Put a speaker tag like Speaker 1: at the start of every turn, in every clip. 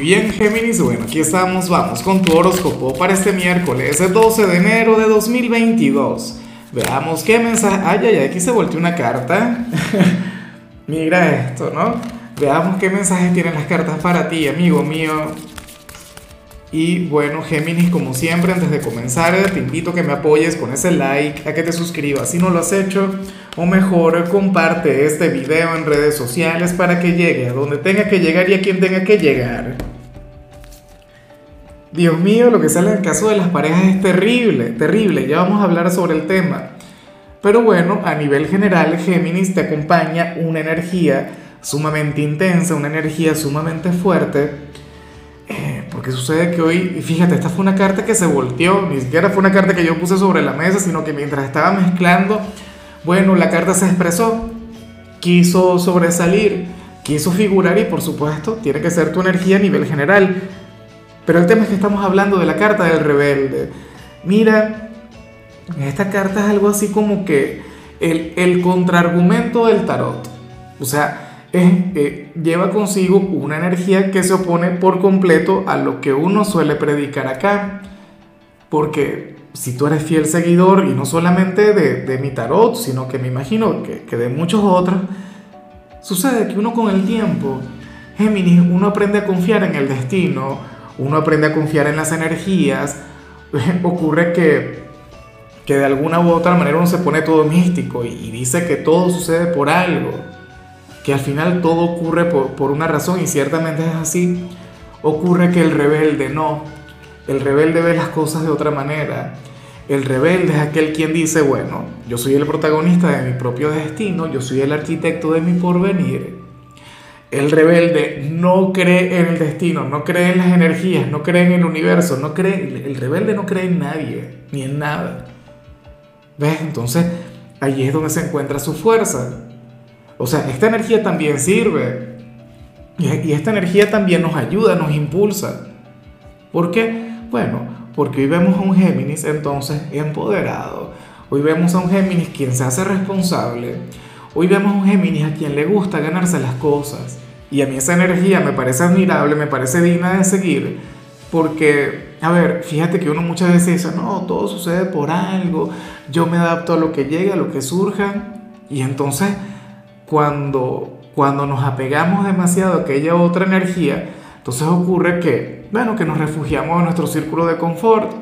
Speaker 1: bien, Géminis, bueno, aquí estamos, vamos con tu horóscopo para este miércoles, el 12 de enero de 2022. Veamos qué mensaje... Ay, ay, ay, aquí se volteó una carta. Mira esto, ¿no? Veamos qué mensajes tienen las cartas para ti, amigo mío. Y bueno, Géminis, como siempre, antes de comenzar, te invito a que me apoyes con ese like, a que te suscribas si no lo has hecho, o mejor, comparte este video en redes sociales para que llegue a donde tenga que llegar y a quien tenga que llegar. Dios mío, lo que sale en el caso de las parejas es terrible, terrible, ya vamos a hablar sobre el tema. Pero bueno, a nivel general, Géminis te acompaña una energía sumamente intensa, una energía sumamente fuerte porque sucede que hoy, fíjate, esta fue una carta que se volteó, ni siquiera fue una carta que yo puse sobre la mesa, sino que mientras estaba mezclando, bueno, la carta se expresó, quiso sobresalir, quiso figurar y por supuesto tiene que ser tu energía a nivel general. Pero el tema es que estamos hablando de la carta del rebelde. Mira, esta carta es algo así como que el, el contraargumento del tarot. O sea, eh, lleva consigo una energía que se opone por completo a lo que uno suele predicar acá. Porque si tú eres fiel seguidor, y no solamente de, de mi tarot, sino que me imagino que, que de muchos otros, sucede que uno con el tiempo, Géminis, uno aprende a confiar en el destino, uno aprende a confiar en las energías, ocurre que, que de alguna u otra manera uno se pone todo místico y, y dice que todo sucede por algo que al final todo ocurre por, una razón y ciertamente es así, ocurre que el rebelde no, el rebelde ve las cosas de otra manera. El rebelde es aquel quien dice, bueno, yo soy el protagonista de mi propio destino, yo soy el arquitecto de mi porvenir. El rebelde no cree en el destino, no cree en las energías, no cree en el universo, no cree, el rebelde no cree en nadie, ni en nada. ¿Ves? Entonces, allí es donde se encuentra su fuerza. O sea, esta energía también sirve. Y, esta energía también nos ayuda, nos impulsa. ¿Por qué? Bueno, porque hoy vemos a un Géminis entonces empoderado. Hoy vemos a un Géminis quien se hace responsable. Hoy vemos a un Géminis a quien le gusta ganarse las cosas. Y a mí esa energía me parece admirable, me parece digna de seguir. Porque, a ver, fíjate que uno muchas veces dice, no, todo sucede por algo, yo me adapto a lo que llegue, a lo que surja. Y entonces cuando, cuando nos apegamos demasiado a aquella otra energía, entonces ocurre que, bueno, que nos refugiamos en nuestro círculo de confort,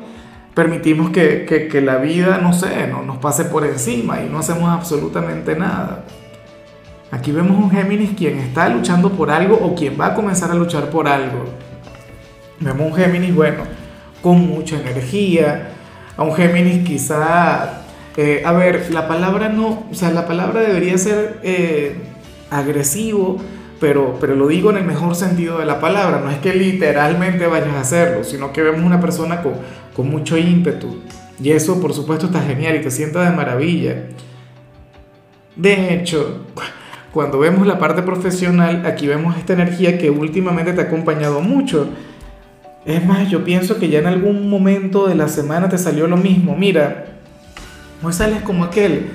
Speaker 1: permitimos que, que, la vida, no sé, no, nos pase por encima y no hacemos absolutamente nada. Aquí vemos un Géminis quien está luchando por algo o quien va a comenzar a luchar por algo. Vemos un Géminis, bueno, con mucha energía, a un Géminis quizá eh, a ver, la palabra no, o sea, la palabra debería ser eh, agresivo, pero, pero lo digo en el mejor sentido de la palabra, no es que literalmente vayas a hacerlo, sino que vemos una persona con, con mucho ímpetu. Y eso, por supuesto, está genial y te sienta de maravilla. De hecho, cuando vemos la parte profesional, aquí vemos esta energía que últimamente te ha acompañado mucho. Es más, yo pienso que ya en algún momento de la semana te salió lo mismo. Mira, Hoy sales como aquel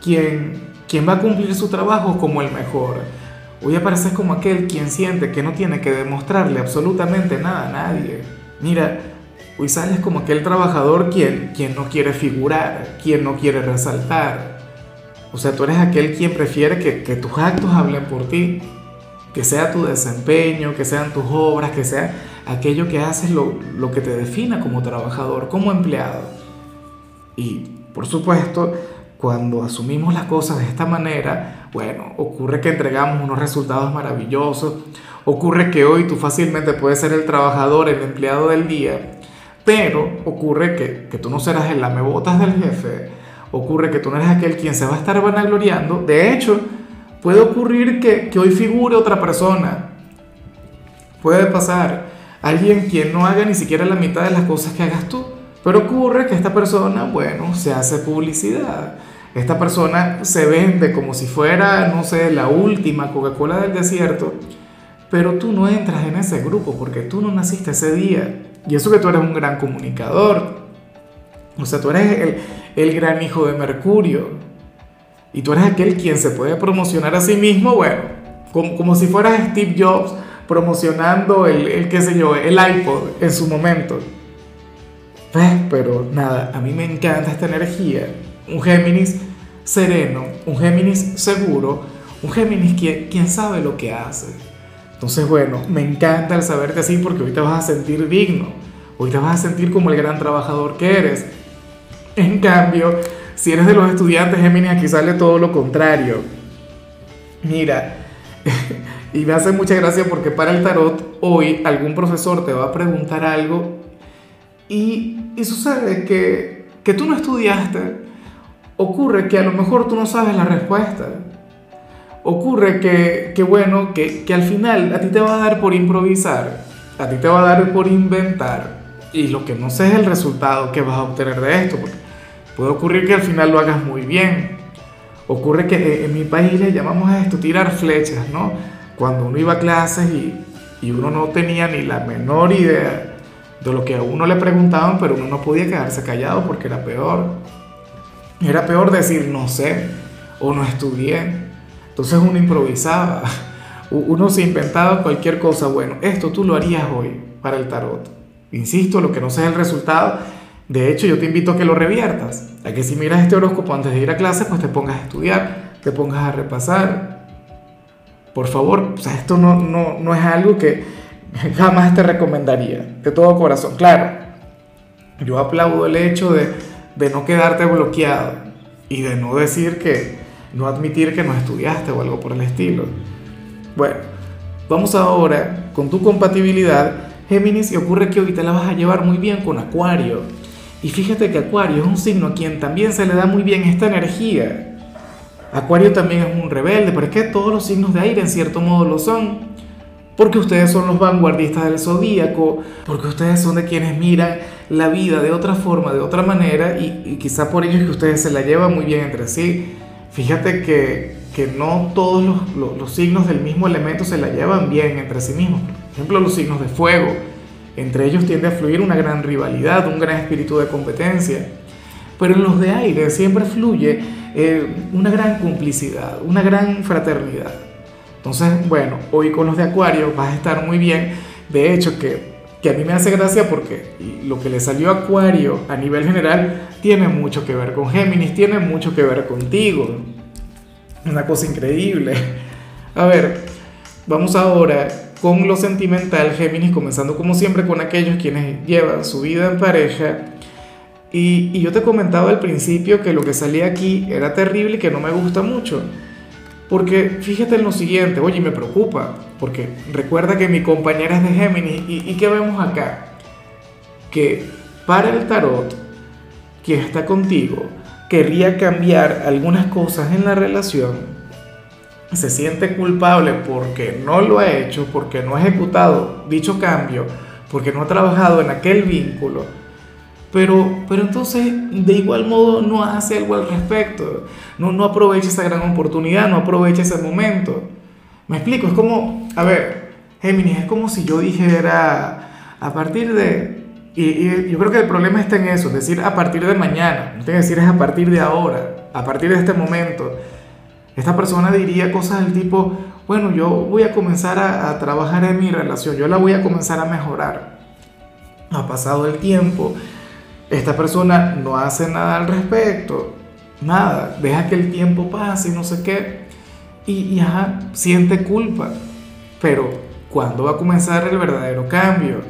Speaker 1: quien, quien va a cumplir su trabajo como el mejor. Hoy apareces como aquel quien siente que no tiene que demostrarle absolutamente nada a nadie. Mira, hoy sales como aquel trabajador quien, quien no quiere figurar, quien no quiere resaltar. O sea, tú eres aquel quien prefiere que, que tus actos hablen por ti, que sea tu desempeño, que sean tus obras, que sea aquello que haces lo, lo que te defina como trabajador, como empleado. Y por supuesto, cuando asumimos las cosas de esta manera, bueno, ocurre que entregamos unos resultados maravillosos, ocurre que hoy tú fácilmente puedes ser el trabajador, el empleado del día, pero ocurre que, que tú no serás el lamebotas del jefe, ocurre que tú no eres aquel quien se va a estar vanagloriando, de hecho, puede ocurrir que, que hoy figure otra persona, puede pasar alguien quien no haga ni siquiera la mitad de las cosas que hagas tú. Pero ocurre que esta persona, bueno, se hace publicidad. Esta persona se vende como si fuera, no sé, la última Coca-Cola del desierto. Pero tú no entras en ese grupo porque tú no naciste ese día. Y eso que tú eres un gran comunicador. O sea, tú eres el, el gran hijo de Mercurio. Y tú eres aquel quien se puede promocionar a sí mismo, bueno, como, como si fueras Steve Jobs promocionando el, el, qué sé yo, el iPod en su momento. Pues, pero nada, a mí me encanta esta energía. Un Géminis sereno, un Géminis seguro, un Géminis quien, quien sabe lo que hace. Entonces, bueno, me encanta el saberte así porque hoy te vas a sentir digno, hoy te vas a sentir como el gran trabajador que eres. En cambio, si eres de los estudiantes Géminis, aquí sale todo lo contrario. Mira, y me hace mucha gracia porque para el tarot hoy algún profesor te va a preguntar algo y, y sucede que, que tú no estudiaste. Ocurre que a lo mejor tú no sabes la respuesta ocurre que, que bueno, que, que, al final a ti te va a dar por improvisar, a ti te va a dar por inventar, y lo que no sé es el resultado que vas a obtener de esto, porque puede ocurrir que al final lo hagas muy bien. Ocurre que eh, en mi país le llamamos a esto tirar flechas, ¿no? Cuando uno iba a clases y, y uno no tenía ni la menor idea de lo que a uno le preguntaban, pero uno no podía quedarse callado porque era peor. Era peor decir no sé o no estudié entonces uno improvisaba, uno se inventaba cualquier cosa. Bueno, esto tú lo harías hoy para el tarot. Insisto, lo que no sea el resultado, de hecho yo te invito a que lo reviertas, a que si miras este horóscopo antes de ir a clase, pues te pongas a estudiar, te pongas a repasar. Por favor, o sea, esto no, no, no es algo que jamás te recomendaría, de todo corazón. Claro, yo aplaudo el hecho de, de no quedarte bloqueado y de no decir que, no admitir que no estudiaste o algo por el estilo. Bueno, vamos ahora con tu compatibilidad, Géminis, y ocurre que hoy te la vas a llevar muy bien con Acuario. Y fíjate que Acuario es un signo a quien también se le da muy bien esta energía. Acuario también es un rebelde, pero es que todos los signos de aire en cierto modo lo son. Porque ustedes son los vanguardistas del zodíaco, porque ustedes son de quienes miran la vida de otra forma, de otra manera, y, y quizá por ello es que ustedes se la llevan muy bien entre sí. Fíjate que, que no todos los, los, signos del mismo elemento se la llevan bien entre sí mismos. Por ejemplo, los signos de fuego. Entre ellos tiende a fluir una gran rivalidad, un gran espíritu de competencia. Pero en los de aire siempre fluye eh, una gran complicidad, una gran fraternidad. Entonces, bueno, hoy con los de Acuario vas a estar muy bien. De hecho, que, que a mí me hace gracia porque lo que le salió a Acuario a nivel general tiene mucho que ver con Géminis, tiene mucho que ver contigo. Una cosa increíble. A ver, vamos ahora con lo sentimental, Géminis, comenzando como siempre con aquellos quienes llevan su vida en pareja. Y, y, yo te comentaba al principio que lo que salía aquí era terrible y que no me gusta mucho. Porque fíjate en lo siguiente, oye, me preocupa, porque recuerda que mi compañera es de Géminis y, y ¿qué vemos acá? Que para el tarot quien está contigo querría cambiar algunas cosas en la relación, se siente culpable porque no lo ha hecho, porque no ha ejecutado dicho cambio, porque no ha trabajado en aquel vínculo, pero, pero entonces de igual modo no hace algo al respecto, no, no aprovecha esa gran oportunidad, no aprovecha ese momento. Me explico, es como, a ver, Géminis, es como si yo dijera, a partir de, y, yo creo que el problema está en eso, decir a partir de mañana, no tiene que decir es a partir de ahora, a partir de este momento. Esta persona diría cosas del tipo, bueno, yo voy a comenzar a, a trabajar en mi relación, yo la voy a comenzar a mejorar. Ha pasado el tiempo, esta persona no hace nada al respecto, nada, deja que el tiempo pase y no sé qué, y, ya siente culpa. Pero, ¿cuándo va a comenzar el verdadero cambio?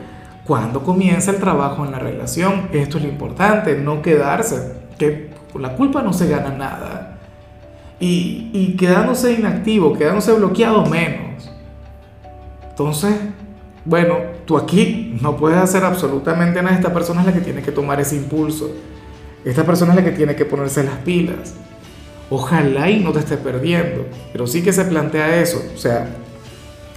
Speaker 1: cuando comienza el trabajo en la relación. Esto es lo importante, no quedarse, que con la culpa no se gana nada. Y, quedándose inactivo, quedándose bloqueado menos. Entonces, bueno, tú aquí no puedes hacer absolutamente nada. Esta persona es la que tiene que tomar ese impulso. Esta persona es la que tiene que ponerse las pilas. Ojalá y no te esté perdiendo. Pero sí que se plantea eso. O sea,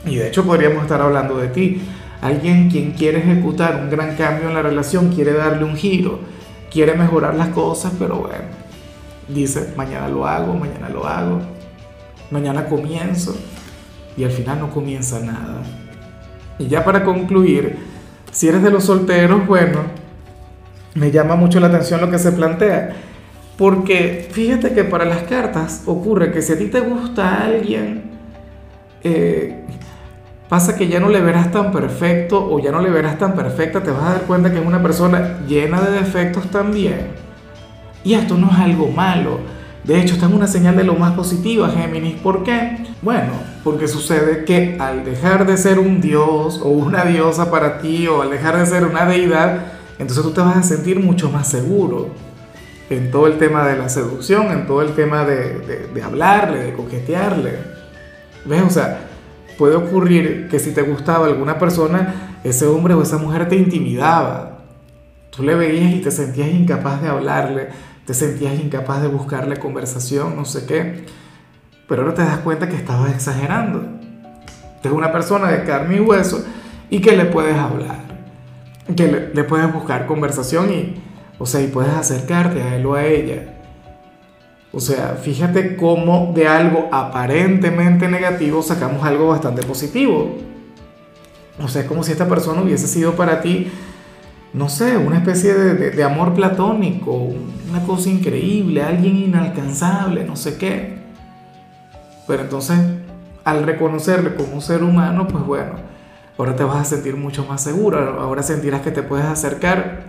Speaker 1: y de hecho podríamos estar hablando de ti Alguien quien quiere ejecutar un gran cambio en la relación, quiere darle un giro, quiere mejorar las cosas, pero bueno, dice, mañana lo hago, mañana lo hago, mañana comienzo, y al final no comienza nada. Y ya para concluir, si eres de los solteros, bueno, me llama mucho la atención lo que se plantea, porque fíjate que para las cartas ocurre que si a ti te gusta alguien, eh, pasa que ya no le verás tan perfecto o ya no le verás tan perfecta, te vas a dar cuenta que es una persona llena de defectos también. Y esto no es algo malo. De hecho, esta es una señal de lo más positiva, Géminis. ¿Por qué? Bueno, porque sucede que al dejar de ser un dios o una diosa para ti o al dejar de ser una deidad, entonces tú te vas a sentir mucho más seguro en todo el tema de la seducción, en todo el tema de, de, hablarle, de coquetearle. ¿Ves? O sea, puede ocurrir que si te gustaba alguna persona, ese hombre o esa mujer te intimidaba. Tú le veías y te sentías incapaz de hablarle, te sentías incapaz de buscarle conversación, no sé qué, pero ahora te das cuenta que estabas exagerando. Es una persona de carne y hueso y que le puedes hablar, que le, puedes buscar conversación y, o sea, y puedes acercarte a él o a ella. O sea, fíjate cómo de algo aparentemente negativo sacamos algo bastante positivo. O sea, es como si esta persona hubiese sido para ti no sé, una especie de, amor platónico, una cosa increíble, alguien inalcanzable, no sé qué. Pero entonces, al reconocerle como un ser humano, pues bueno, ahora te vas a sentir mucho más seguro, ahora sentirás que te puedes acercar.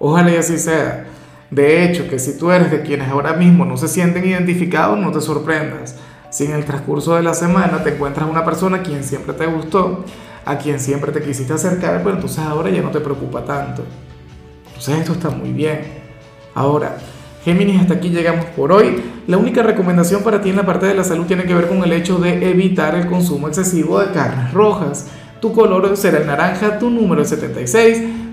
Speaker 1: Ojalá y así sea. De hecho, que si tú eres de quienes ahora mismo no se sienten identificados, no te sorprendas. Si en el transcurso de la semana te encuentras una persona quien siempre te gustó, a quien siempre te quisiste acercar, pero entonces ahora ya no te preocupa tanto. Entonces esto está muy bien. Ahora, Géminis, hasta aquí llegamos por hoy. La única recomendación para ti en la parte de la salud tiene que ver con el hecho de evitar el consumo excesivo de carnes rojas. Tu color será el naranja, tu número es 76.